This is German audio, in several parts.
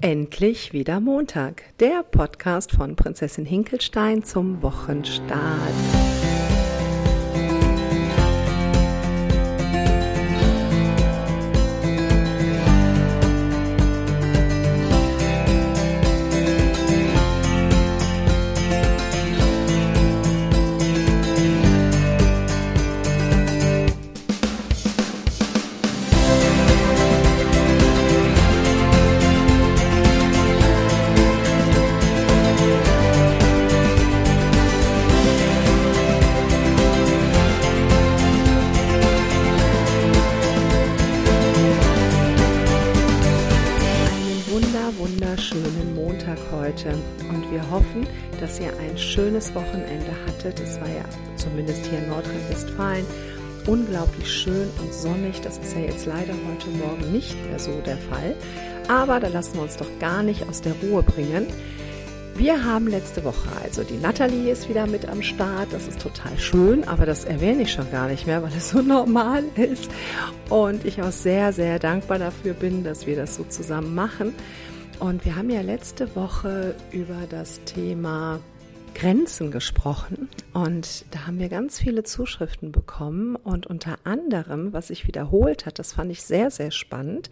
Endlich wieder Montag, der Podcast von Prinzessin Hinkelstein zum Wochenstart. Unglaublich schön und sonnig. Das ist ja jetzt leider heute Morgen nicht mehr so der Fall. Aber da lassen wir uns doch gar nicht aus der Ruhe bringen. Wir haben letzte Woche, also die Natalie ist wieder mit am Start. Das ist total schön, aber das erwähne ich schon gar nicht mehr, weil es so normal ist. Und ich auch sehr, sehr dankbar dafür bin, dass wir das so zusammen machen. Und wir haben ja letzte Woche über das Thema Grenzen gesprochen und da haben wir ganz viele Zuschriften bekommen und unter anderem, was sich wiederholt hat, das fand ich sehr, sehr spannend,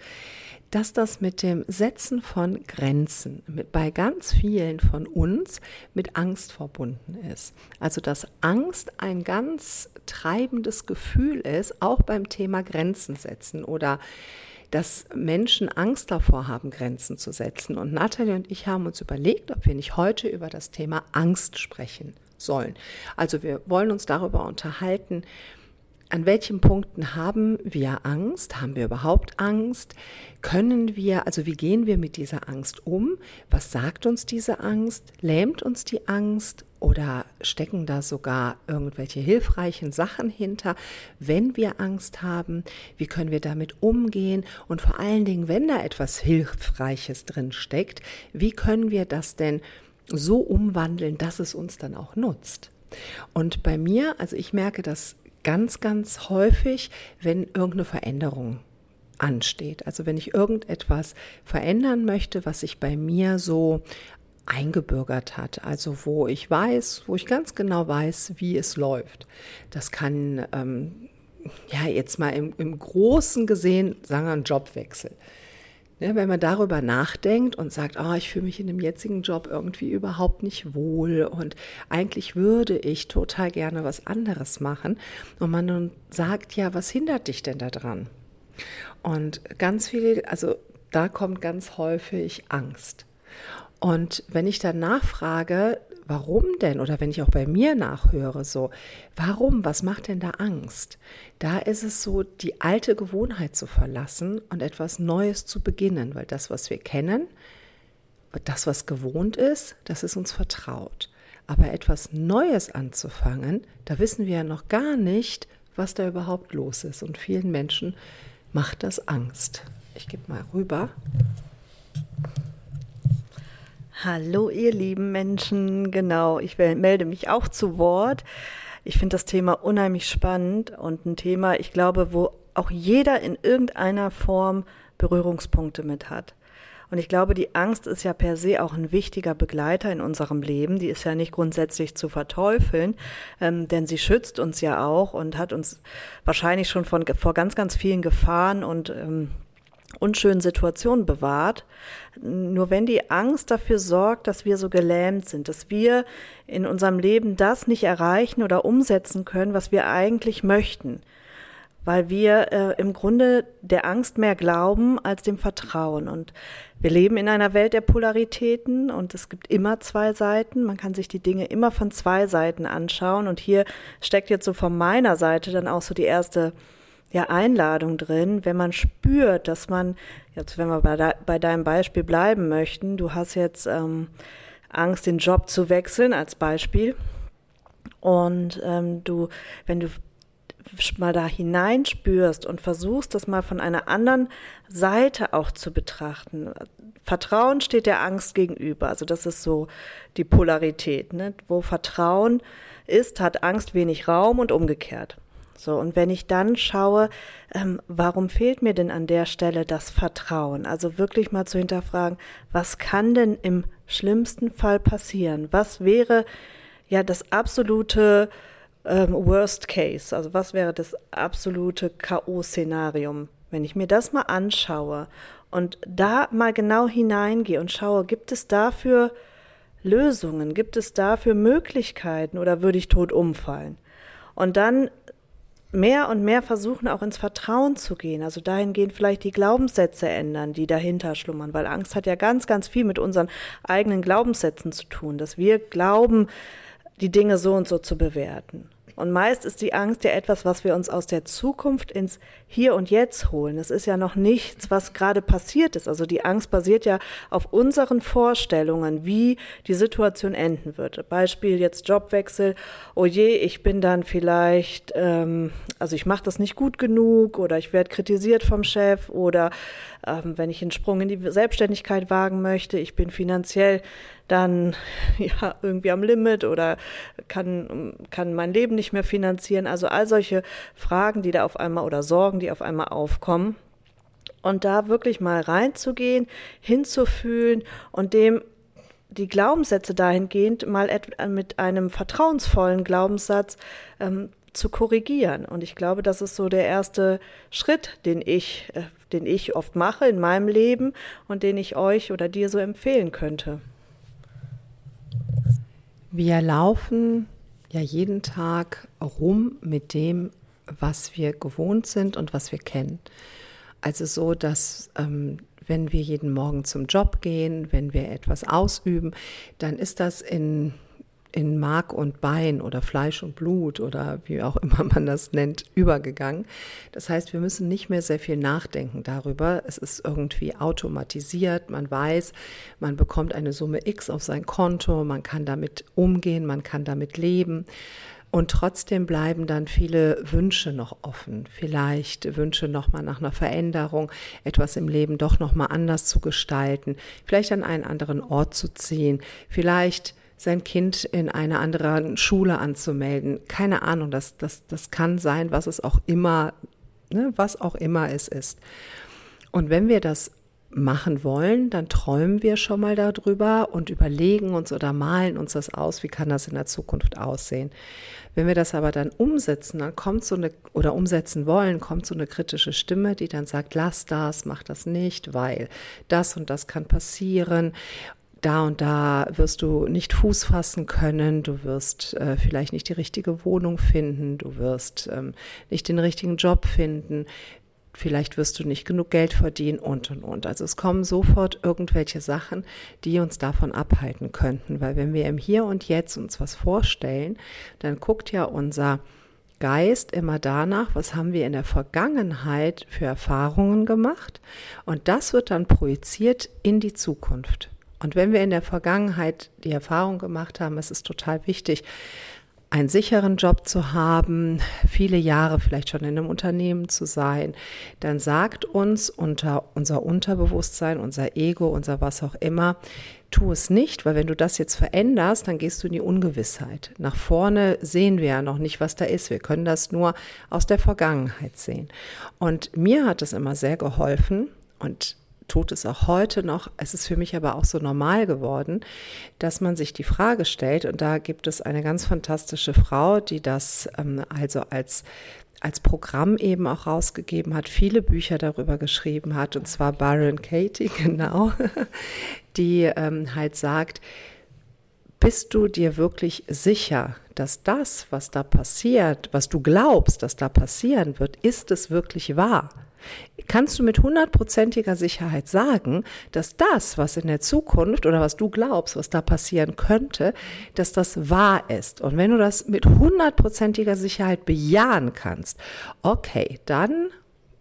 dass das mit dem Setzen von Grenzen mit, bei ganz vielen von uns mit Angst verbunden ist. Also dass Angst ein ganz treibendes Gefühl ist, auch beim Thema Grenzen setzen oder dass Menschen Angst davor haben, Grenzen zu setzen. Und Nathalie und ich haben uns überlegt, ob wir nicht heute über das Thema Angst sprechen sollen. Also wir wollen uns darüber unterhalten, an welchen Punkten haben wir Angst? Haben wir überhaupt Angst? Können wir, also wie gehen wir mit dieser Angst um? Was sagt uns diese Angst? Lähmt uns die Angst? Oder stecken da sogar irgendwelche hilfreichen Sachen hinter, wenn wir Angst haben? Wie können wir damit umgehen? Und vor allen Dingen, wenn da etwas Hilfreiches drin steckt, wie können wir das denn so umwandeln, dass es uns dann auch nutzt? Und bei mir, also ich merke das ganz, ganz häufig, wenn irgendeine Veränderung ansteht. Also wenn ich irgendetwas verändern möchte, was sich bei mir so eingebürgert hat, also wo ich weiß, wo ich ganz genau weiß, wie es läuft. Das kann ähm, ja jetzt mal im, im Großen gesehen, sagen wir, ein Jobwechsel. Ne, wenn man darüber nachdenkt und sagt, oh, ich fühle mich in dem jetzigen Job irgendwie überhaupt nicht wohl und eigentlich würde ich total gerne was anderes machen und man nun sagt, ja, was hindert dich denn daran? Und ganz viel, also da kommt ganz häufig Angst. Und wenn ich dann nachfrage, warum denn? Oder wenn ich auch bei mir nachhöre, so, warum? Was macht denn da Angst? Da ist es so, die alte Gewohnheit zu verlassen und etwas Neues zu beginnen, weil das, was wir kennen, das, was gewohnt ist, das ist uns vertraut. Aber etwas Neues anzufangen, da wissen wir ja noch gar nicht, was da überhaupt los ist. Und vielen Menschen macht das Angst. Ich gebe mal rüber. Hallo, ihr lieben Menschen. Genau, ich melde mich auch zu Wort. Ich finde das Thema unheimlich spannend und ein Thema, ich glaube, wo auch jeder in irgendeiner Form Berührungspunkte mit hat. Und ich glaube, die Angst ist ja per se auch ein wichtiger Begleiter in unserem Leben. Die ist ja nicht grundsätzlich zu verteufeln, ähm, denn sie schützt uns ja auch und hat uns wahrscheinlich schon von, vor ganz, ganz vielen Gefahren und ähm, unschönen Situationen bewahrt. Nur wenn die Angst dafür sorgt, dass wir so gelähmt sind, dass wir in unserem Leben das nicht erreichen oder umsetzen können, was wir eigentlich möchten, weil wir äh, im Grunde der Angst mehr glauben als dem Vertrauen. Und wir leben in einer Welt der Polaritäten und es gibt immer zwei Seiten. Man kann sich die Dinge immer von zwei Seiten anschauen. Und hier steckt jetzt so von meiner Seite dann auch so die erste ja, Einladung drin, wenn man spürt, dass man, jetzt wenn wir bei, de, bei deinem Beispiel bleiben möchten, du hast jetzt ähm, Angst, den Job zu wechseln als Beispiel. Und ähm, du, wenn du mal da hineinspürst und versuchst, das mal von einer anderen Seite auch zu betrachten. Vertrauen steht der Angst gegenüber. Also das ist so die Polarität. Ne? Wo Vertrauen ist, hat Angst wenig Raum und umgekehrt. So, und wenn ich dann schaue, ähm, warum fehlt mir denn an der Stelle das Vertrauen? Also wirklich mal zu hinterfragen, was kann denn im schlimmsten Fall passieren? Was wäre ja das absolute ähm, Worst Case? Also was wäre das absolute K.O.-Szenarium? Wenn ich mir das mal anschaue und da mal genau hineingehe und schaue, gibt es dafür Lösungen? Gibt es dafür Möglichkeiten oder würde ich tot umfallen? Und dann mehr und mehr versuchen, auch ins Vertrauen zu gehen. Also dahingehend vielleicht die Glaubenssätze ändern, die dahinter schlummern, weil Angst hat ja ganz, ganz viel mit unseren eigenen Glaubenssätzen zu tun, dass wir glauben, die Dinge so und so zu bewerten. Und meist ist die Angst ja etwas, was wir uns aus der Zukunft ins Hier und Jetzt holen. Es ist ja noch nichts, was gerade passiert ist. Also die Angst basiert ja auf unseren Vorstellungen, wie die Situation enden wird. Beispiel jetzt Jobwechsel. Oh je, ich bin dann vielleicht, ähm, also ich mache das nicht gut genug oder ich werde kritisiert vom Chef oder ähm, wenn ich einen Sprung in die Selbstständigkeit wagen möchte, ich bin finanziell dann ja irgendwie am Limit oder kann, kann mein Leben nicht mehr finanzieren. Also all solche Fragen, die da auf einmal oder Sorgen, die auf einmal aufkommen. Und da wirklich mal reinzugehen, hinzufühlen und dem die Glaubenssätze dahingehend mal mit einem vertrauensvollen Glaubenssatz ähm, zu korrigieren. Und ich glaube, das ist so der erste Schritt, den ich, äh, den ich oft mache in meinem Leben und den ich euch oder dir so empfehlen könnte. Wir laufen ja jeden Tag rum mit dem, was wir gewohnt sind und was wir kennen. Also so, dass ähm, wenn wir jeden Morgen zum Job gehen, wenn wir etwas ausüben, dann ist das in in Mark und Bein oder Fleisch und Blut oder wie auch immer man das nennt, übergegangen. Das heißt, wir müssen nicht mehr sehr viel nachdenken darüber. Es ist irgendwie automatisiert. Man weiß, man bekommt eine Summe X auf sein Konto, man kann damit umgehen, man kann damit leben. Und trotzdem bleiben dann viele Wünsche noch offen. Vielleicht Wünsche nochmal nach einer Veränderung, etwas im Leben doch nochmal anders zu gestalten, vielleicht an einen anderen Ort zu ziehen, vielleicht sein Kind in einer anderen Schule anzumelden. Keine Ahnung, das, das, das kann sein, was es auch immer, ne, was auch immer es ist. Und wenn wir das machen wollen, dann träumen wir schon mal darüber und überlegen uns oder malen uns das aus, wie kann das in der Zukunft aussehen. Wenn wir das aber dann umsetzen, dann kommt so eine, oder umsetzen wollen, kommt so eine kritische Stimme, die dann sagt, lass das, mach das nicht, weil das und das kann passieren da und da wirst du nicht Fuß fassen können, du wirst äh, vielleicht nicht die richtige Wohnung finden, du wirst ähm, nicht den richtigen Job finden, vielleicht wirst du nicht genug Geld verdienen und und und. Also es kommen sofort irgendwelche Sachen, die uns davon abhalten könnten, weil wenn wir im Hier und Jetzt uns was vorstellen, dann guckt ja unser Geist immer danach, was haben wir in der Vergangenheit für Erfahrungen gemacht und das wird dann projiziert in die Zukunft. Und wenn wir in der Vergangenheit die Erfahrung gemacht haben, es ist total wichtig, einen sicheren Job zu haben, viele Jahre vielleicht schon in einem Unternehmen zu sein, dann sagt uns unter unser Unterbewusstsein, unser Ego, unser was auch immer, tu es nicht, weil wenn du das jetzt veränderst, dann gehst du in die Ungewissheit. Nach vorne sehen wir ja noch nicht, was da ist. Wir können das nur aus der Vergangenheit sehen. Und mir hat es immer sehr geholfen und tut es auch heute noch. Es ist für mich aber auch so normal geworden, dass man sich die Frage stellt, und da gibt es eine ganz fantastische Frau, die das ähm, also als als Programm eben auch rausgegeben hat, viele Bücher darüber geschrieben hat, und zwar Byron Katie, genau, die ähm, halt sagt, bist du dir wirklich sicher, dass das, was da passiert, was du glaubst, dass da passieren wird, ist es wirklich wahr? Kannst du mit hundertprozentiger Sicherheit sagen, dass das, was in der Zukunft oder was du glaubst, was da passieren könnte, dass das wahr ist. Und wenn du das mit hundertprozentiger Sicherheit bejahen kannst, okay, dann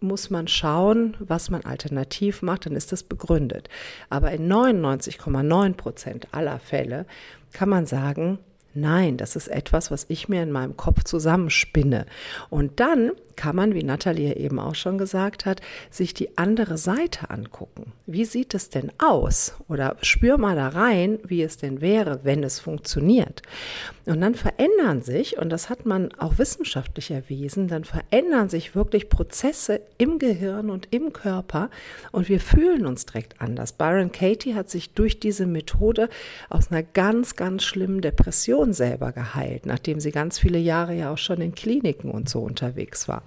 muss man schauen, was man alternativ macht, dann ist das begründet. Aber in 99,9 Prozent aller Fälle kann man sagen, Nein, das ist etwas, was ich mir in meinem Kopf zusammenspinne. Und dann kann man, wie Nathalie eben auch schon gesagt hat, sich die andere Seite angucken. Wie sieht es denn aus? Oder spür mal da rein, wie es denn wäre, wenn es funktioniert. Und dann verändern sich, und das hat man auch wissenschaftlich erwiesen, dann verändern sich wirklich Prozesse im Gehirn und im Körper und wir fühlen uns direkt anders. Byron Katie hat sich durch diese Methode aus einer ganz, ganz schlimmen Depression selber geheilt, nachdem sie ganz viele Jahre ja auch schon in Kliniken und so unterwegs war.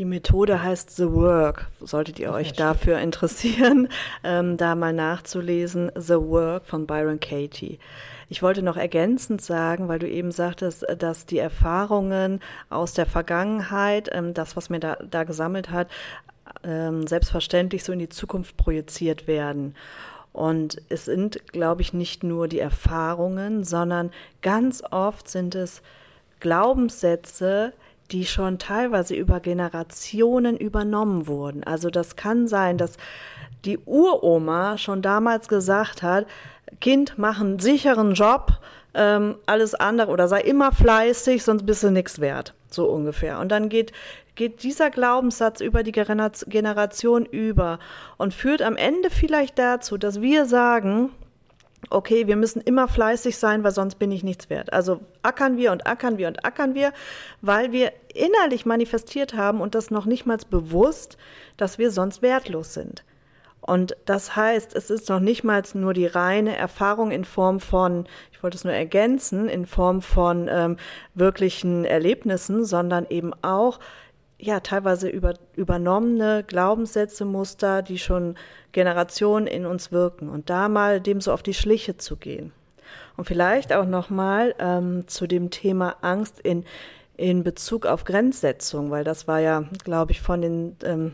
Die Methode heißt The Work. Solltet ihr euch dafür interessieren, ähm, da mal nachzulesen. The Work von Byron Katie. Ich wollte noch ergänzend sagen, weil du eben sagtest, dass die Erfahrungen aus der Vergangenheit, ähm, das, was mir da, da gesammelt hat, ähm, selbstverständlich so in die Zukunft projiziert werden. Und es sind, glaube ich, nicht nur die Erfahrungen, sondern ganz oft sind es Glaubenssätze, die schon teilweise über Generationen übernommen wurden. Also das kann sein, dass die Uroma schon damals gesagt hat, Kind, mach einen sicheren Job, ähm, alles andere oder sei immer fleißig, sonst bist du nichts wert. So ungefähr. Und dann geht, geht dieser Glaubenssatz über die Generation über und führt am Ende vielleicht dazu, dass wir sagen, okay, wir müssen immer fleißig sein, weil sonst bin ich nichts wert. Also ackern wir und ackern wir und ackern wir, weil wir innerlich manifestiert haben und das noch nicht mal bewusst, dass wir sonst wertlos sind. Und das heißt, es ist noch nicht mal nur die reine Erfahrung in Form von, ich wollte es nur ergänzen, in Form von ähm, wirklichen Erlebnissen, sondern eben auch ja teilweise über, übernommene Glaubenssätze, Muster, die schon Generationen in uns wirken und da mal dem so auf die Schliche zu gehen. Und vielleicht auch nochmal ähm, zu dem Thema Angst in, in Bezug auf Grenzsetzung, weil das war ja, glaube ich, von den ähm,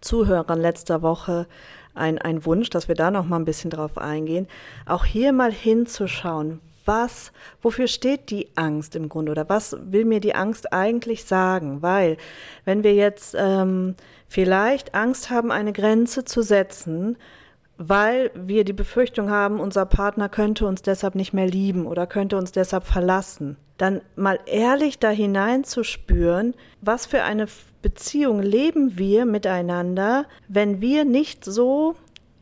Zuhörern letzter Woche ein, ein Wunsch, dass wir da noch mal ein bisschen drauf eingehen. Auch hier mal hinzuschauen, was, wofür steht die Angst im Grunde oder was will mir die Angst eigentlich sagen? Weil, wenn wir jetzt ähm, vielleicht Angst haben, eine Grenze zu setzen, weil wir die Befürchtung haben, unser Partner könnte uns deshalb nicht mehr lieben oder könnte uns deshalb verlassen, dann mal ehrlich da hineinzuspüren, was für eine Beziehung leben wir miteinander, wenn wir nicht so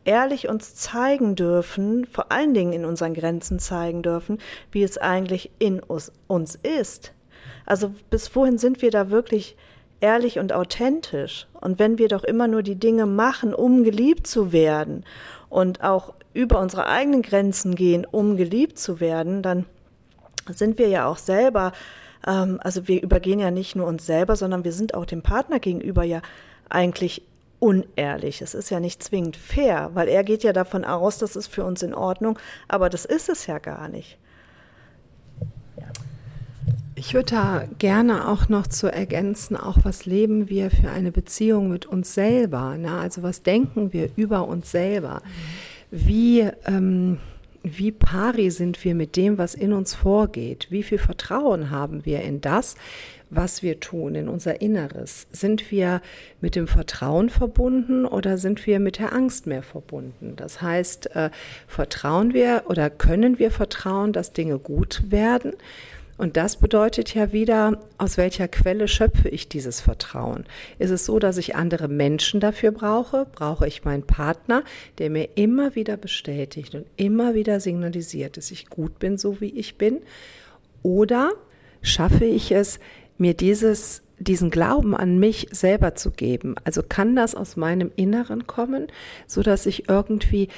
ehrlich uns zeigen dürfen, vor allen Dingen in unseren Grenzen zeigen dürfen, wie es eigentlich in uns, uns ist. Also bis wohin sind wir da wirklich ehrlich und authentisch? Und wenn wir doch immer nur die Dinge machen, um geliebt zu werden und auch über unsere eigenen Grenzen gehen, um geliebt zu werden, dann sind wir ja auch selber, ähm, also wir übergehen ja nicht nur uns selber, sondern wir sind auch dem Partner gegenüber ja eigentlich unehrlich. Es ist ja nicht zwingend fair, weil er geht ja davon aus, das ist für uns in Ordnung, aber das ist es ja gar nicht. Ich würde da gerne auch noch zu ergänzen, auch was leben wir für eine Beziehung mit uns selber? Ne? Also was denken wir über uns selber? Wie ähm, wie pari sind wir mit dem, was in uns vorgeht? Wie viel Vertrauen haben wir in das, was wir tun, in unser Inneres? Sind wir mit dem Vertrauen verbunden oder sind wir mit der Angst mehr verbunden? Das heißt, äh, vertrauen wir oder können wir vertrauen, dass Dinge gut werden? Und das bedeutet ja wieder, aus welcher Quelle schöpfe ich dieses Vertrauen? Ist es so, dass ich andere Menschen dafür brauche? Brauche ich meinen Partner, der mir immer wieder bestätigt und immer wieder signalisiert, dass ich gut bin, so wie ich bin? Oder schaffe ich es, mir dieses, diesen Glauben an mich selber zu geben? Also kann das aus meinem Inneren kommen, so dass ich irgendwie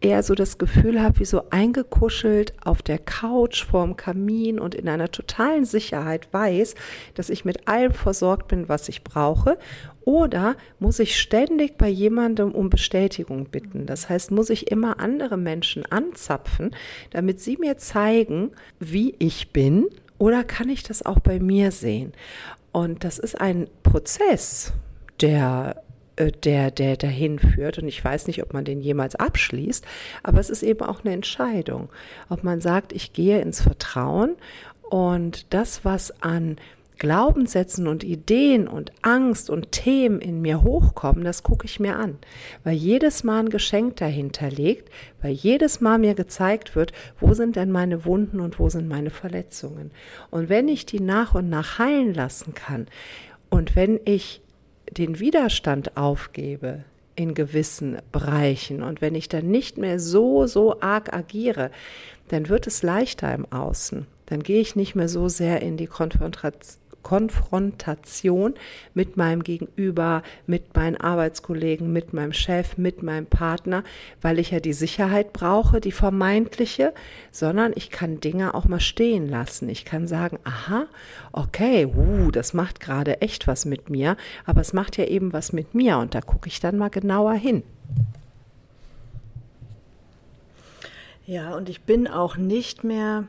eher so das Gefühl habe, wie so eingekuschelt auf der Couch vorm Kamin und in einer totalen Sicherheit weiß, dass ich mit allem versorgt bin, was ich brauche. Oder muss ich ständig bei jemandem um Bestätigung bitten? Das heißt, muss ich immer andere Menschen anzapfen, damit sie mir zeigen, wie ich bin? Oder kann ich das auch bei mir sehen? Und das ist ein Prozess, der äh, der, der dahin führt. Und ich weiß nicht, ob man den jemals abschließt, aber es ist eben auch eine Entscheidung, ob man sagt, ich gehe ins Vertrauen und das, was an Glaubenssätzen und Ideen und Angst und Themen in mir hochkommen, das gucke ich mir an, weil jedes Mal ein Geschenk dahinter liegt, weil jedes Mal mir gezeigt wird, wo sind denn meine Wunden und wo sind meine Verletzungen. Und wenn ich die nach und nach heilen lassen kann und wenn ich den Widerstand aufgebe in gewissen Bereichen und wenn ich dann nicht mehr so, so arg agiere, dann wird es leichter im Außen. Dann gehe ich nicht mehr so sehr in die Konfrontation Konfrontation mit meinem Gegenüber, mit meinen Arbeitskollegen, mit meinem Chef, mit meinem Partner, weil ich ja die Sicherheit brauche, die vermeintliche, sondern ich kann Dinge auch mal stehen lassen. Ich kann sagen, aha, okay, uh, das macht gerade echt was mit mir, aber es macht ja eben was mit mir und da gucke ich dann mal genauer hin. Ja, und ich bin auch nicht mehr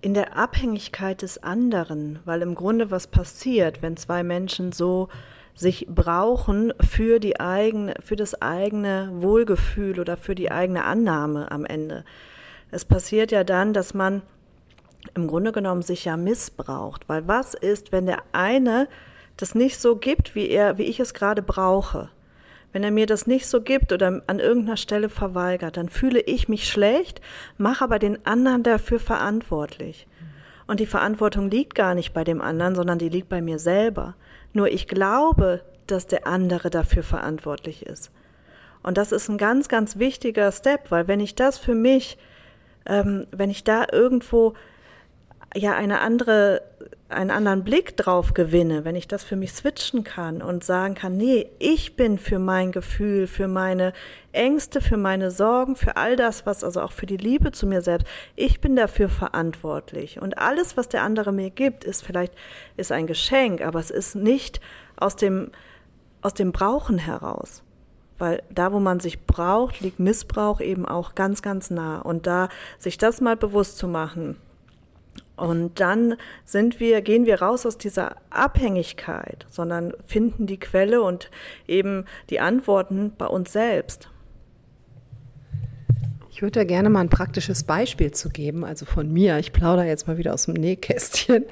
in der Abhängigkeit des anderen, weil im Grunde was passiert, wenn zwei Menschen so sich brauchen für die eigene, für das eigene Wohlgefühl oder für die eigene Annahme am Ende. Es passiert ja dann, dass man im Grunde genommen sich ja missbraucht, weil was ist, wenn der eine das nicht so gibt, wie er, wie ich es gerade brauche? Wenn er mir das nicht so gibt oder an irgendeiner Stelle verweigert, dann fühle ich mich schlecht, mache aber den anderen dafür verantwortlich. Und die Verantwortung liegt gar nicht bei dem anderen, sondern die liegt bei mir selber. Nur ich glaube, dass der andere dafür verantwortlich ist. Und das ist ein ganz, ganz wichtiger Step, weil wenn ich das für mich, ähm, wenn ich da irgendwo ja eine andere einen anderen Blick drauf gewinne, wenn ich das für mich switchen kann und sagen kann, nee, ich bin für mein Gefühl, für meine Ängste, für meine Sorgen, für all das, was also auch für die Liebe zu mir selbst, ich bin dafür verantwortlich und alles, was der andere mir gibt, ist vielleicht ist ein Geschenk, aber es ist nicht aus dem aus dem Brauchen heraus. Weil da, wo man sich braucht, liegt Missbrauch eben auch ganz, ganz nah. Und da sich das mal bewusst zu machen, und dann sind wir, gehen wir raus aus dieser Abhängigkeit, sondern finden die Quelle und eben die Antworten bei uns selbst. Ich würde da gerne mal ein praktisches Beispiel zu geben, also von mir. Ich plaudere jetzt mal wieder aus dem Nähkästchen.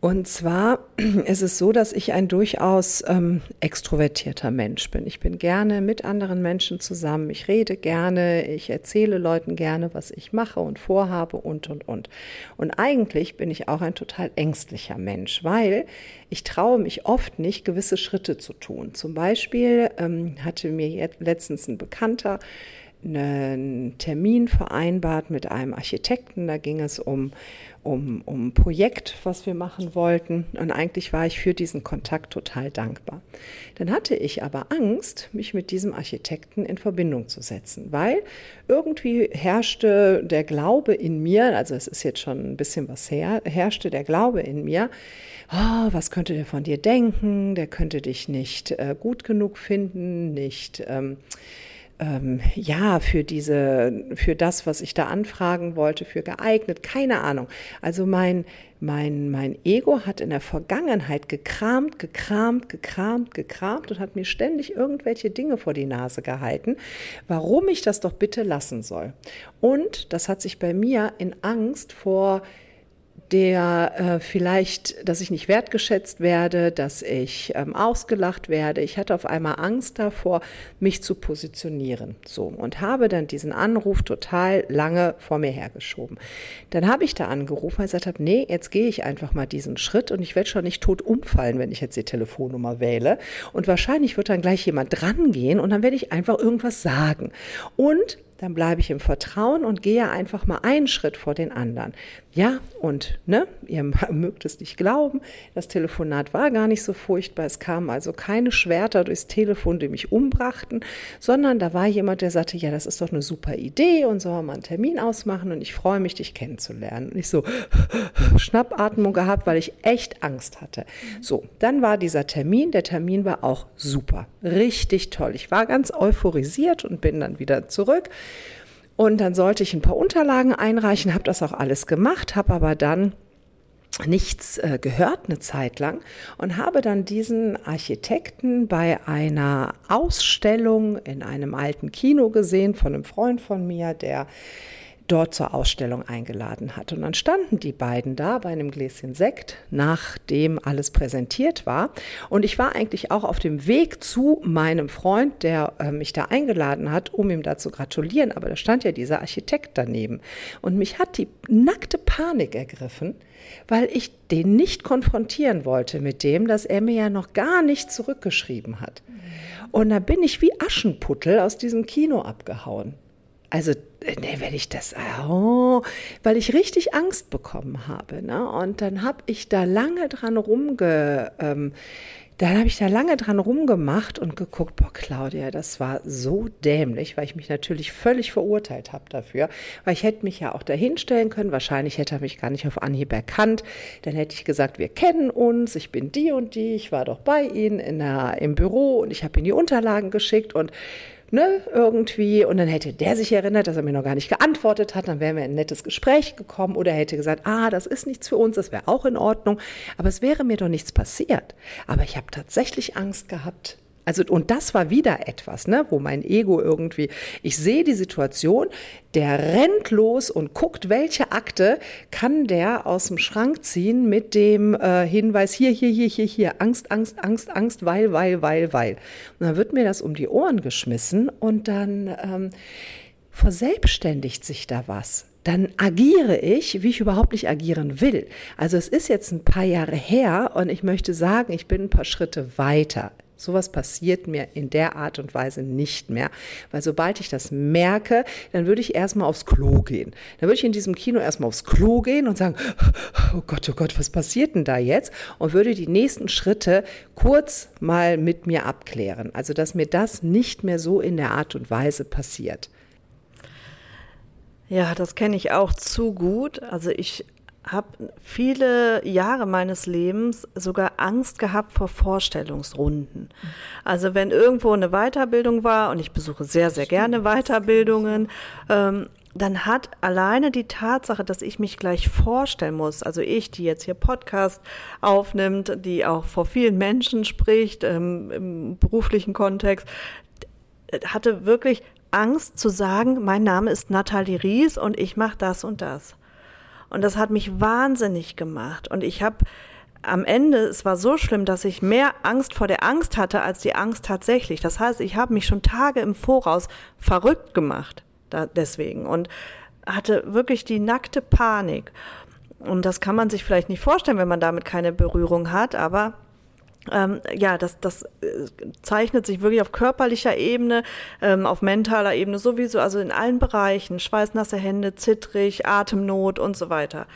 Und zwar ist es so, dass ich ein durchaus ähm, extrovertierter Mensch bin. Ich bin gerne mit anderen Menschen zusammen. Ich rede gerne. Ich erzähle Leuten gerne, was ich mache und vorhabe und, und, und. Und eigentlich bin ich auch ein total ängstlicher Mensch, weil ich traue mich oft nicht, gewisse Schritte zu tun. Zum Beispiel ähm, hatte mir letztens ein Bekannter einen Termin vereinbart mit einem Architekten. Da ging es um, um, um ein Projekt, was wir machen wollten. Und eigentlich war ich für diesen Kontakt total dankbar. Dann hatte ich aber Angst, mich mit diesem Architekten in Verbindung zu setzen, weil irgendwie herrschte der Glaube in mir, also es ist jetzt schon ein bisschen was her, herrschte der Glaube in mir, oh, was könnte der von dir denken? Der könnte dich nicht äh, gut genug finden, nicht. Ähm, ähm, ja, für diese, für das, was ich da anfragen wollte, für geeignet, keine Ahnung. Also mein, mein, mein Ego hat in der Vergangenheit gekramt, gekramt, gekramt, gekramt und hat mir ständig irgendwelche Dinge vor die Nase gehalten, warum ich das doch bitte lassen soll. Und das hat sich bei mir in Angst vor der äh, vielleicht, dass ich nicht wertgeschätzt werde, dass ich ähm, ausgelacht werde. Ich hatte auf einmal Angst davor, mich zu positionieren. So und habe dann diesen Anruf total lange vor mir hergeschoben. Dann habe ich da angerufen und gesagt habe, nee, jetzt gehe ich einfach mal diesen Schritt und ich werde schon nicht tot umfallen, wenn ich jetzt die Telefonnummer wähle. Und wahrscheinlich wird dann gleich jemand dran gehen und dann werde ich einfach irgendwas sagen. Und dann bleibe ich im Vertrauen und gehe einfach mal einen Schritt vor den anderen. Ja, und ne, ihr mögt es nicht glauben, das Telefonat war gar nicht so furchtbar. Es kamen also keine Schwerter durchs Telefon, die mich umbrachten, sondern da war jemand, der sagte, ja, das ist doch eine super Idee und soll mal einen Termin ausmachen und ich freue mich, dich kennenzulernen. Und ich so Schnappatmung gehabt, weil ich echt Angst hatte. So, dann war dieser Termin, der Termin war auch super, richtig toll. Ich war ganz euphorisiert und bin dann wieder zurück und dann sollte ich ein paar Unterlagen einreichen, habe das auch alles gemacht, habe aber dann nichts äh, gehört eine Zeit lang und habe dann diesen Architekten bei einer Ausstellung in einem alten Kino gesehen von einem Freund von mir, der dort zur Ausstellung eingeladen hat. Und dann standen die beiden da bei einem Gläschen Sekt, nachdem alles präsentiert war. Und ich war eigentlich auch auf dem Weg zu meinem Freund, der äh, mich da eingeladen hat, um ihm da zu gratulieren. Aber da stand ja dieser Architekt daneben. Und mich hat die nackte Panik ergriffen, weil ich den nicht konfrontieren wollte mit dem, dass er mir ja noch gar nicht zurückgeschrieben hat. Und da bin ich wie Aschenputtel aus diesem Kino abgehauen. Also, ne, wenn ich das, oh, weil ich richtig Angst bekommen habe. Ne? Und dann habe ich da lange dran rumge, ähm, dann habe ich da lange dran rumgemacht und geguckt, boah, Claudia, das war so dämlich, weil ich mich natürlich völlig verurteilt habe dafür, weil ich hätte mich ja auch dahinstellen können, wahrscheinlich hätte er mich gar nicht auf Anhieb erkannt, dann hätte ich gesagt, wir kennen uns, ich bin die und die, ich war doch bei Ihnen in der, im Büro und ich habe Ihnen die Unterlagen geschickt und ne, irgendwie. Und dann hätte der sich erinnert, dass er mir noch gar nicht geantwortet hat. Dann wären wir in ein nettes Gespräch gekommen. Oder er hätte gesagt, ah, das ist nichts für uns, das wäre auch in Ordnung. Aber es wäre mir doch nichts passiert. Aber ich habe tatsächlich Angst gehabt, also, und das war wieder etwas, ne, wo mein Ego irgendwie, ich sehe die Situation, der rennt los und guckt, welche Akte kann der aus dem Schrank ziehen mit dem äh, Hinweis, hier, hier, hier, hier, hier, Angst, Angst, Angst, Angst, weil, weil, weil, weil. Und dann wird mir das um die Ohren geschmissen und dann ähm, verselbstständigt sich da was dann agiere ich, wie ich überhaupt nicht agieren will. Also es ist jetzt ein paar Jahre her und ich möchte sagen, ich bin ein paar Schritte weiter. Sowas passiert mir in der Art und Weise nicht mehr. Weil sobald ich das merke, dann würde ich erstmal aufs Klo gehen. Dann würde ich in diesem Kino erstmal aufs Klo gehen und sagen, oh Gott, oh Gott, was passiert denn da jetzt? Und würde die nächsten Schritte kurz mal mit mir abklären. Also, dass mir das nicht mehr so in der Art und Weise passiert. Ja, das kenne ich auch zu gut. Also ich habe viele Jahre meines Lebens sogar Angst gehabt vor Vorstellungsrunden. Also wenn irgendwo eine Weiterbildung war, und ich besuche sehr, sehr gerne Weiterbildungen, ähm, dann hat alleine die Tatsache, dass ich mich gleich vorstellen muss, also ich, die jetzt hier Podcast aufnimmt, die auch vor vielen Menschen spricht, ähm, im beruflichen Kontext, hatte wirklich Angst zu sagen, mein Name ist Nathalie Ries und ich mache das und das. Und das hat mich wahnsinnig gemacht. Und ich habe am Ende, es war so schlimm, dass ich mehr Angst vor der Angst hatte als die Angst tatsächlich. Das heißt, ich habe mich schon Tage im Voraus verrückt gemacht da, deswegen und hatte wirklich die nackte Panik. Und das kann man sich vielleicht nicht vorstellen, wenn man damit keine Berührung hat, aber ähm, ja, das, das äh, zeichnet sich wirklich auf körperlicher Ebene, ähm, auf mentaler Ebene sowieso, also in allen Bereichen, schweißnasse Hände, zittrig, Atemnot und so weiter.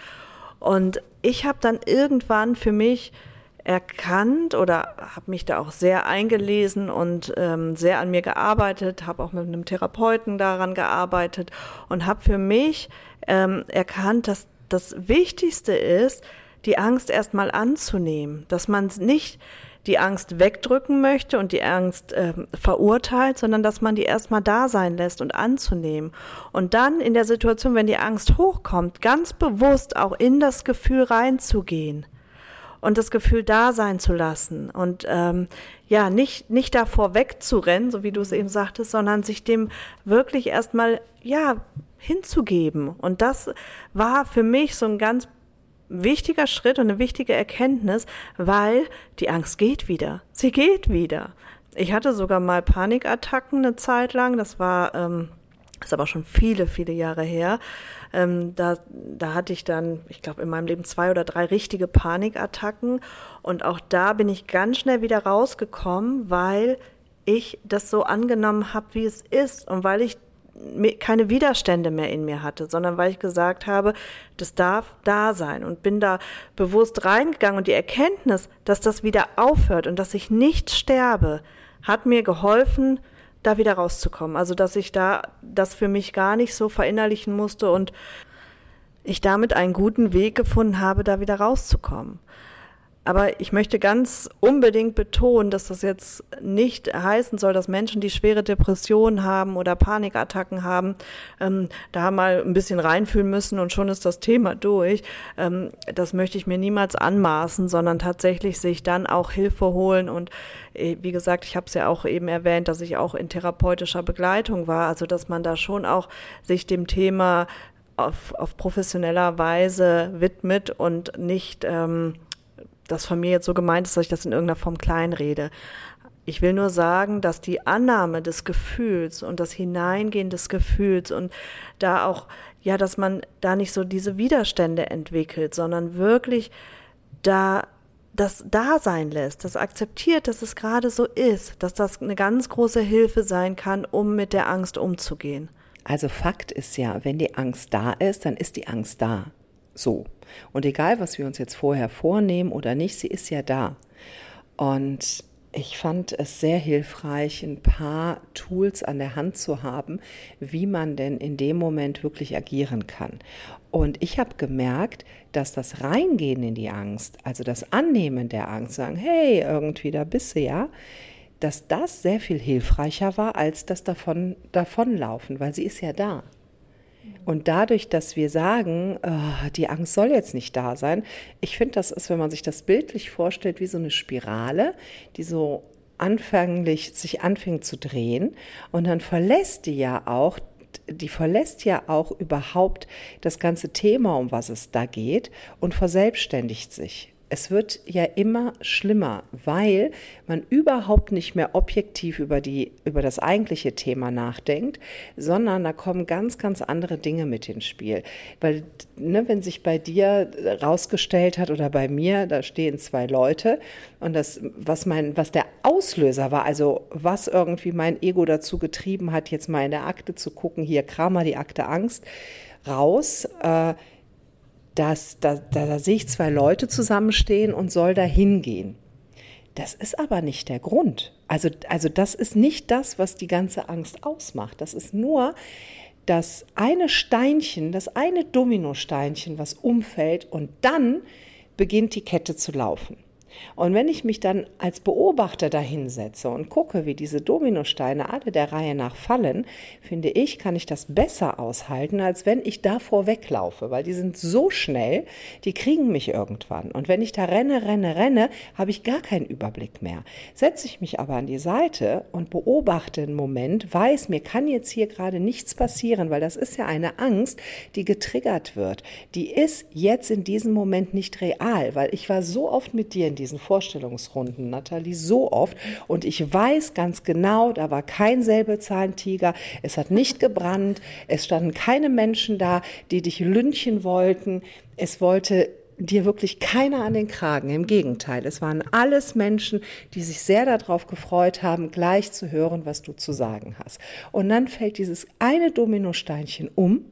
Und ich habe dann irgendwann für mich erkannt oder habe mich da auch sehr eingelesen und ähm, sehr an mir gearbeitet, habe auch mit einem Therapeuten daran gearbeitet und habe für mich ähm, erkannt, dass das Wichtigste ist, die Angst erstmal anzunehmen, dass man nicht die Angst wegdrücken möchte und die Angst äh, verurteilt, sondern dass man die erstmal da sein lässt und anzunehmen. Und dann in der Situation, wenn die Angst hochkommt, ganz bewusst auch in das Gefühl reinzugehen und das Gefühl da sein zu lassen und ähm, ja nicht nicht davor wegzurennen, so wie du es eben sagtest, sondern sich dem wirklich erstmal ja hinzugeben. Und das war für mich so ein ganz wichtiger Schritt und eine wichtige Erkenntnis, weil die Angst geht wieder. Sie geht wieder. Ich hatte sogar mal Panikattacken eine Zeit lang. Das war, ähm, ist aber schon viele, viele Jahre her. Ähm, da, da hatte ich dann, ich glaube, in meinem Leben zwei oder drei richtige Panikattacken. Und auch da bin ich ganz schnell wieder rausgekommen, weil ich das so angenommen habe, wie es ist und weil ich keine Widerstände mehr in mir hatte, sondern weil ich gesagt habe, das darf da sein und bin da bewusst reingegangen und die Erkenntnis, dass das wieder aufhört und dass ich nicht sterbe, hat mir geholfen, da wieder rauszukommen. Also, dass ich da das für mich gar nicht so verinnerlichen musste und ich damit einen guten Weg gefunden habe, da wieder rauszukommen. Aber ich möchte ganz unbedingt betonen, dass das jetzt nicht heißen soll, dass Menschen, die schwere Depressionen haben oder Panikattacken haben, ähm, da mal ein bisschen reinfühlen müssen und schon ist das Thema durch. Ähm, das möchte ich mir niemals anmaßen, sondern tatsächlich sich dann auch Hilfe holen. Und äh, wie gesagt, ich habe es ja auch eben erwähnt, dass ich auch in therapeutischer Begleitung war, also dass man da schon auch sich dem Thema auf, auf professioneller Weise widmet und nicht ähm, das von mir jetzt so gemeint ist, dass ich das in irgendeiner Form kleinrede. Ich will nur sagen, dass die Annahme des Gefühls und das Hineingehen des Gefühls und da auch, ja, dass man da nicht so diese Widerstände entwickelt, sondern wirklich da das da sein lässt, das akzeptiert, dass es gerade so ist, dass das eine ganz große Hilfe sein kann, um mit der Angst umzugehen. Also Fakt ist ja, wenn die Angst da ist, dann ist die Angst da. So. Und egal, was wir uns jetzt vorher vornehmen oder nicht, sie ist ja da. Und ich fand es sehr hilfreich, ein paar Tools an der Hand zu haben, wie man denn in dem Moment wirklich agieren kann. Und ich habe gemerkt, dass das Reingehen in die Angst, also das Annehmen der Angst, sagen, hey, irgendwie da bist du ja, dass das sehr viel hilfreicher war als das davon, davonlaufen, weil sie ist ja da. Und dadurch, dass wir sagen, oh, die Angst soll jetzt nicht da sein, ich finde, das ist, wenn man sich das bildlich vorstellt, wie so eine Spirale, die so anfänglich sich anfängt zu drehen. Und dann verlässt die ja auch die verlässt ja auch überhaupt das ganze Thema, um was es da geht und verselbstständigt sich es wird ja immer schlimmer, weil man überhaupt nicht mehr objektiv über, die, über das eigentliche Thema nachdenkt, sondern da kommen ganz, ganz andere Dinge mit ins Spiel. Weil, ne, wenn sich bei dir rausgestellt hat oder bei mir, da stehen zwei Leute und das, was mein, was der Auslöser war, also was irgendwie mein Ego dazu getrieben hat, jetzt mal in der Akte zu gucken, hier Kramer, die Akte Angst, raus, äh, dass da, da, da sehe ich zwei Leute zusammenstehen und soll da hingehen. Das ist aber nicht der Grund. Also, also das ist nicht das, was die ganze Angst ausmacht. Das ist nur das eine Steinchen, das eine Dominosteinchen, was umfällt und dann beginnt die Kette zu laufen. Und wenn ich mich dann als Beobachter dahinsetze und gucke, wie diese Dominosteine alle der Reihe nach fallen, finde ich, kann ich das besser aushalten, als wenn ich davor weglaufe, weil die sind so schnell, die kriegen mich irgendwann. Und wenn ich da renne, renne, renne, habe ich gar keinen Überblick mehr. Setze ich mich aber an die Seite und beobachte einen Moment, weiß, mir kann jetzt hier gerade nichts passieren, weil das ist ja eine Angst, die getriggert wird. Die ist jetzt in diesem Moment nicht real, weil ich war so oft mit dir in diesen Vorstellungsrunden, Nathalie, so oft. Und ich weiß ganz genau, da war kein Säbelzahntiger, es hat nicht gebrannt, es standen keine Menschen da, die dich lünchen wollten. Es wollte dir wirklich keiner an den Kragen. Im Gegenteil, es waren alles Menschen, die sich sehr darauf gefreut haben, gleich zu hören, was du zu sagen hast. Und dann fällt dieses eine Dominosteinchen um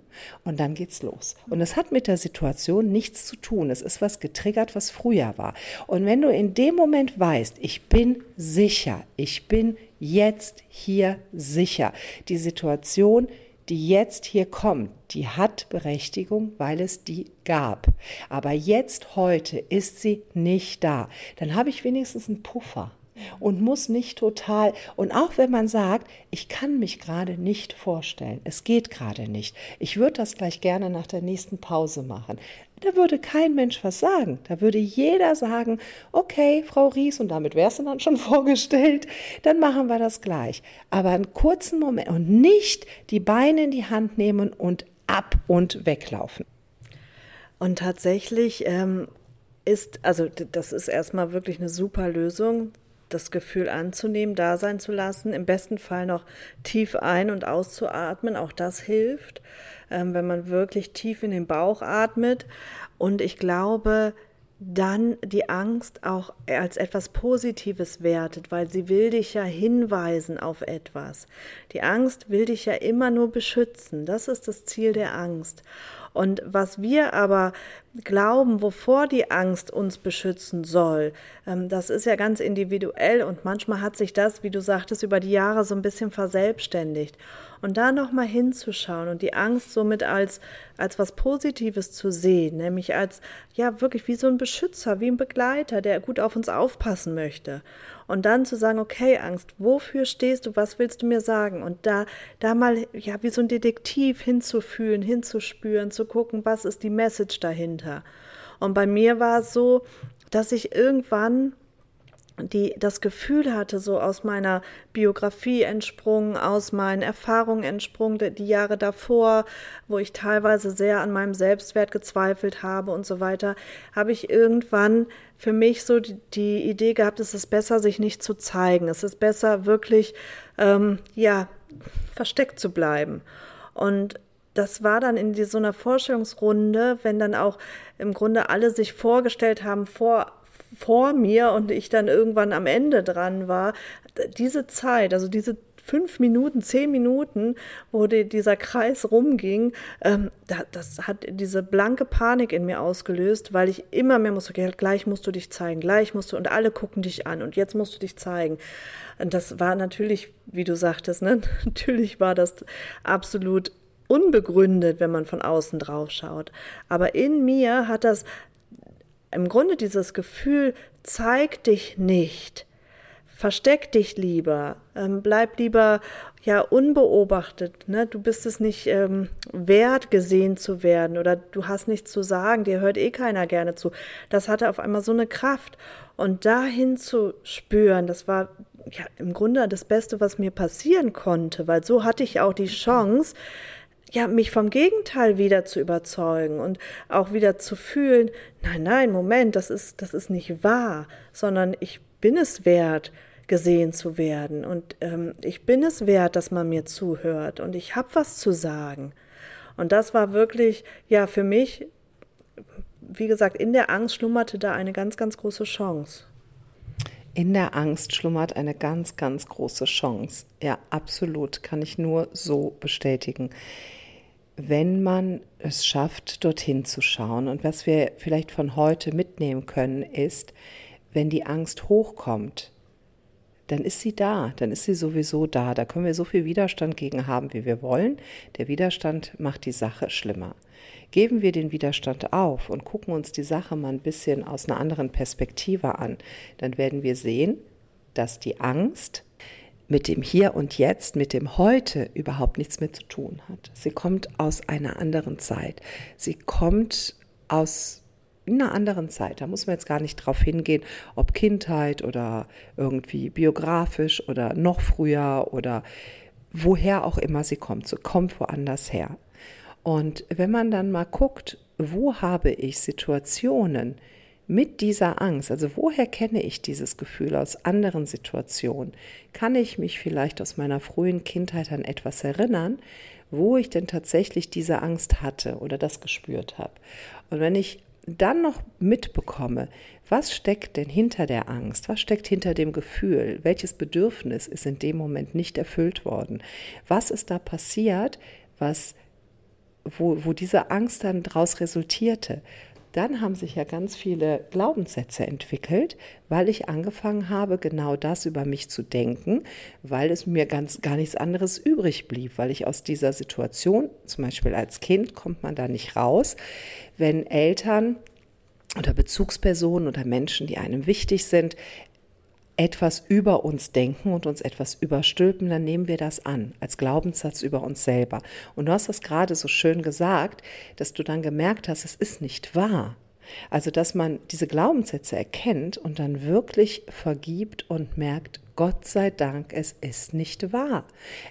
und dann geht's los. Und es hat mit der Situation nichts zu tun. Es ist was getriggert, was früher war. Und wenn du in dem Moment weißt, ich bin sicher, ich bin jetzt hier sicher, die Situation die jetzt hier kommt, die hat Berechtigung, weil es die gab. Aber jetzt, heute ist sie nicht da. Dann habe ich wenigstens einen Puffer und muss nicht total. Und auch wenn man sagt, ich kann mich gerade nicht vorstellen, es geht gerade nicht, ich würde das gleich gerne nach der nächsten Pause machen. Da würde kein Mensch was sagen. Da würde jeder sagen, okay, Frau Ries, und damit wärst du dann schon vorgestellt, dann machen wir das gleich. Aber einen kurzen Moment und nicht die Beine in die Hand nehmen und ab und weglaufen. Und tatsächlich ähm, ist, also das ist erstmal wirklich eine super Lösung, das Gefühl anzunehmen, da sein zu lassen, im besten Fall noch tief ein- und auszuatmen, auch das hilft, ähm, wenn man wirklich tief in den Bauch atmet. Und ich glaube, dann die Angst auch als etwas Positives wertet, weil sie will dich ja hinweisen auf etwas. Die Angst will dich ja immer nur beschützen. Das ist das Ziel der Angst. Und was wir aber glauben, wovor die Angst uns beschützen soll, ähm, das ist ja ganz individuell und manchmal hat sich das, wie du sagtest, über die Jahre so ein bisschen verselbstständigt. Und da nochmal hinzuschauen und die Angst somit als, als was Positives zu sehen, nämlich als, ja, wirklich wie so ein Beschützer, wie ein Begleiter, der gut auf uns aufpassen möchte. Und dann zu sagen, okay, Angst, wofür stehst du, was willst du mir sagen? Und da, da mal, ja, wie so ein Detektiv hinzufühlen, hinzuspüren, zu gucken, was ist die Message dahinter. Und bei mir war es so, dass ich irgendwann die das Gefühl hatte, so aus meiner Biografie entsprungen, aus meinen Erfahrungen entsprungen, die Jahre davor, wo ich teilweise sehr an meinem Selbstwert gezweifelt habe und so weiter, habe ich irgendwann für mich so die, die Idee gehabt, es ist besser, sich nicht zu zeigen. Es ist besser, wirklich, ähm, ja, versteckt zu bleiben. Und das war dann in so einer Vorstellungsrunde, wenn dann auch im Grunde alle sich vorgestellt haben vor vor mir und ich dann irgendwann am Ende dran war, diese Zeit, also diese fünf Minuten, zehn Minuten, wo die, dieser Kreis rumging, ähm, da, das hat diese blanke Panik in mir ausgelöst, weil ich immer mehr musste, gleich musst du dich zeigen, gleich musst du, und alle gucken dich an und jetzt musst du dich zeigen. Und das war natürlich, wie du sagtest, ne? natürlich war das absolut unbegründet, wenn man von außen drauf schaut. Aber in mir hat das im Grunde dieses Gefühl, zeig dich nicht, versteck dich lieber, ähm, bleib lieber ja unbeobachtet, ne? Du bist es nicht ähm, wert, gesehen zu werden oder du hast nichts zu sagen, dir hört eh keiner gerne zu. Das hatte auf einmal so eine Kraft und dahin zu spüren, das war ja im Grunde das Beste, was mir passieren konnte, weil so hatte ich auch die Chance, ja, mich vom Gegenteil wieder zu überzeugen und auch wieder zu fühlen, nein, nein, Moment, das ist, das ist nicht wahr, sondern ich bin es wert, gesehen zu werden und ähm, ich bin es wert, dass man mir zuhört und ich habe was zu sagen. Und das war wirklich, ja, für mich, wie gesagt, in der Angst schlummerte da eine ganz, ganz große Chance. In der Angst schlummert eine ganz, ganz große Chance. Ja, absolut, kann ich nur so bestätigen wenn man es schafft, dorthin zu schauen. Und was wir vielleicht von heute mitnehmen können, ist, wenn die Angst hochkommt, dann ist sie da, dann ist sie sowieso da. Da können wir so viel Widerstand gegen haben, wie wir wollen. Der Widerstand macht die Sache schlimmer. Geben wir den Widerstand auf und gucken uns die Sache mal ein bisschen aus einer anderen Perspektive an, dann werden wir sehen, dass die Angst mit dem Hier und Jetzt, mit dem Heute überhaupt nichts mehr zu tun hat. Sie kommt aus einer anderen Zeit. Sie kommt aus einer anderen Zeit. Da muss man jetzt gar nicht drauf hingehen, ob Kindheit oder irgendwie biografisch oder noch früher oder woher auch immer sie kommt. Sie kommt woanders her. Und wenn man dann mal guckt, wo habe ich Situationen, mit dieser Angst, also woher kenne ich dieses Gefühl aus anderen Situationen? Kann ich mich vielleicht aus meiner frühen Kindheit an etwas erinnern, wo ich denn tatsächlich diese Angst hatte oder das gespürt habe? Und wenn ich dann noch mitbekomme, was steckt denn hinter der Angst? Was steckt hinter dem Gefühl? Welches Bedürfnis ist in dem Moment nicht erfüllt worden? Was ist da passiert, was, wo, wo diese Angst dann daraus resultierte? Dann haben sich ja ganz viele Glaubenssätze entwickelt, weil ich angefangen habe, genau das über mich zu denken, weil es mir ganz gar nichts anderes übrig blieb, weil ich aus dieser Situation, zum Beispiel als Kind, kommt man da nicht raus, wenn Eltern oder Bezugspersonen oder Menschen, die einem wichtig sind, etwas über uns denken und uns etwas überstülpen, dann nehmen wir das an als Glaubenssatz über uns selber. Und du hast das gerade so schön gesagt, dass du dann gemerkt hast, es ist nicht wahr. Also, dass man diese Glaubenssätze erkennt und dann wirklich vergibt und merkt, Gott sei Dank, es ist nicht wahr.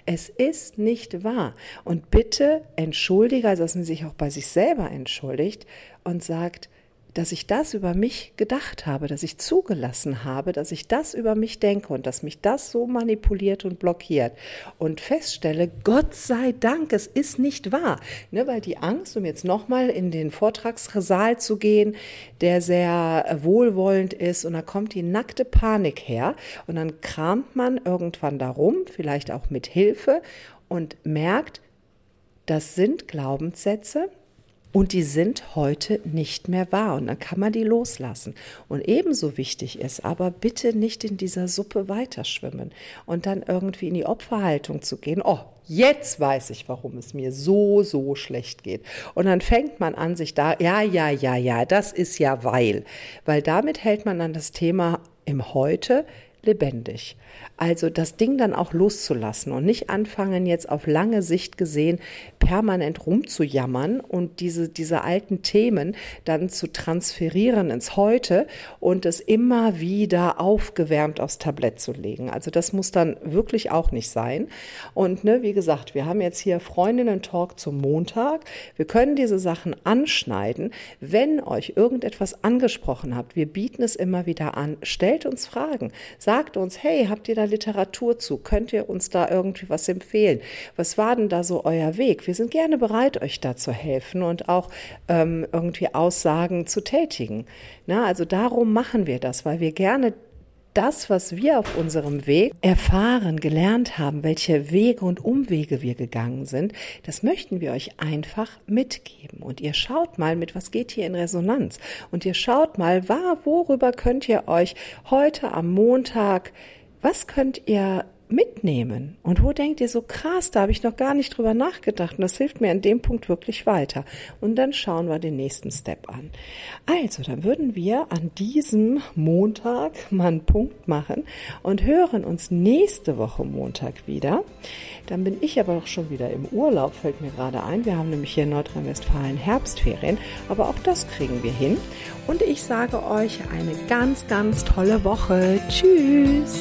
Es ist nicht wahr. Und bitte entschuldige, also dass man sich auch bei sich selber entschuldigt und sagt, dass ich das über mich gedacht habe, dass ich zugelassen habe, dass ich das über mich denke und dass mich das so manipuliert und blockiert und feststelle, Gott sei Dank, es ist nicht wahr. Ne, weil die Angst, um jetzt nochmal in den Vortragssaal zu gehen, der sehr wohlwollend ist und da kommt die nackte Panik her und dann kramt man irgendwann darum, vielleicht auch mit Hilfe und merkt, das sind Glaubenssätze, und die sind heute nicht mehr wahr und dann kann man die loslassen. Und ebenso wichtig ist aber, bitte nicht in dieser Suppe weiterschwimmen und dann irgendwie in die Opferhaltung zu gehen. Oh, jetzt weiß ich, warum es mir so, so schlecht geht. Und dann fängt man an, sich da, ja, ja, ja, ja, das ist ja weil. Weil damit hält man dann das Thema im Heute lebendig. Also das Ding dann auch loszulassen und nicht anfangen, jetzt auf lange Sicht gesehen permanent rumzujammern und diese, diese alten Themen dann zu transferieren ins Heute und es immer wieder aufgewärmt aufs Tablett zu legen. Also das muss dann wirklich auch nicht sein. Und ne, wie gesagt, wir haben jetzt hier Freundinnen-Talk zum Montag. Wir können diese Sachen anschneiden. Wenn euch irgendetwas angesprochen habt, wir bieten es immer wieder an, stellt uns Fragen. Sagt uns, hey, habt ihr da Literatur zu? Könnt ihr uns da irgendwie was empfehlen? Was war denn da so euer Weg? Wir sind gerne bereit, euch da zu helfen und auch ähm, irgendwie Aussagen zu tätigen. Na, also darum machen wir das, weil wir gerne das, was wir auf unserem Weg erfahren, gelernt haben, welche Wege und Umwege wir gegangen sind, das möchten wir euch einfach mitgeben. Und ihr schaut mal, mit was geht hier in Resonanz. Und ihr schaut mal, worüber könnt ihr euch heute am Montag, was könnt ihr mitnehmen? Und wo denkt ihr so krass, da habe ich noch gar nicht drüber nachgedacht und das hilft mir an dem Punkt wirklich weiter. Und dann schauen wir den nächsten Step an. Also, dann würden wir an diesem Montag mal einen Punkt machen und hören uns nächste Woche Montag wieder. Dann bin ich aber auch schon wieder im Urlaub, fällt mir gerade ein. Wir haben nämlich hier in Nordrhein-Westfalen Herbstferien, aber auch das kriegen wir hin. Und ich sage euch eine ganz, ganz tolle Woche. Tschüss!